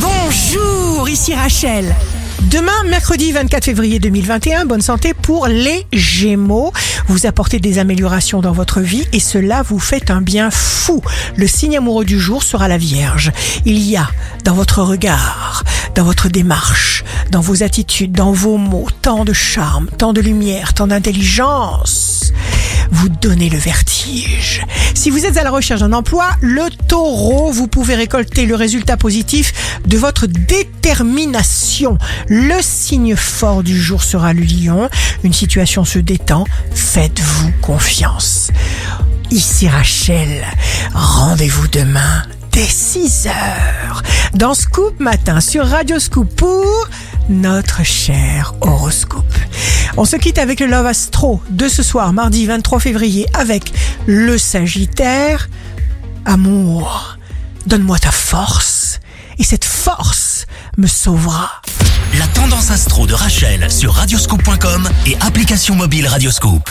Bonjour, ici Rachel. Demain, mercredi 24 février 2021, bonne santé pour les Gémeaux. Vous apportez des améliorations dans votre vie et cela vous fait un bien fou. Le signe amoureux du jour sera la Vierge. Il y a dans votre regard, dans votre démarche, dans vos attitudes, dans vos mots, tant de charme, tant de lumière, tant d'intelligence. Vous donnez le vertige. Si vous êtes à la recherche d'un emploi, le taureau, vous pouvez récolter le résultat positif de votre détermination. Le signe fort du jour sera le lion. Une situation se détend. Faites-vous confiance. Ici Rachel. Rendez-vous demain dès 6 heures dans Scoop Matin sur Radio Scoop pour notre cher horoscope. On se quitte avec le Love Astro de ce soir, mardi 23 février, avec le Sagittaire. Amour, donne-moi ta force, et cette force me sauvera. La tendance astro de Rachel sur radioscope.com et application mobile Radioscope.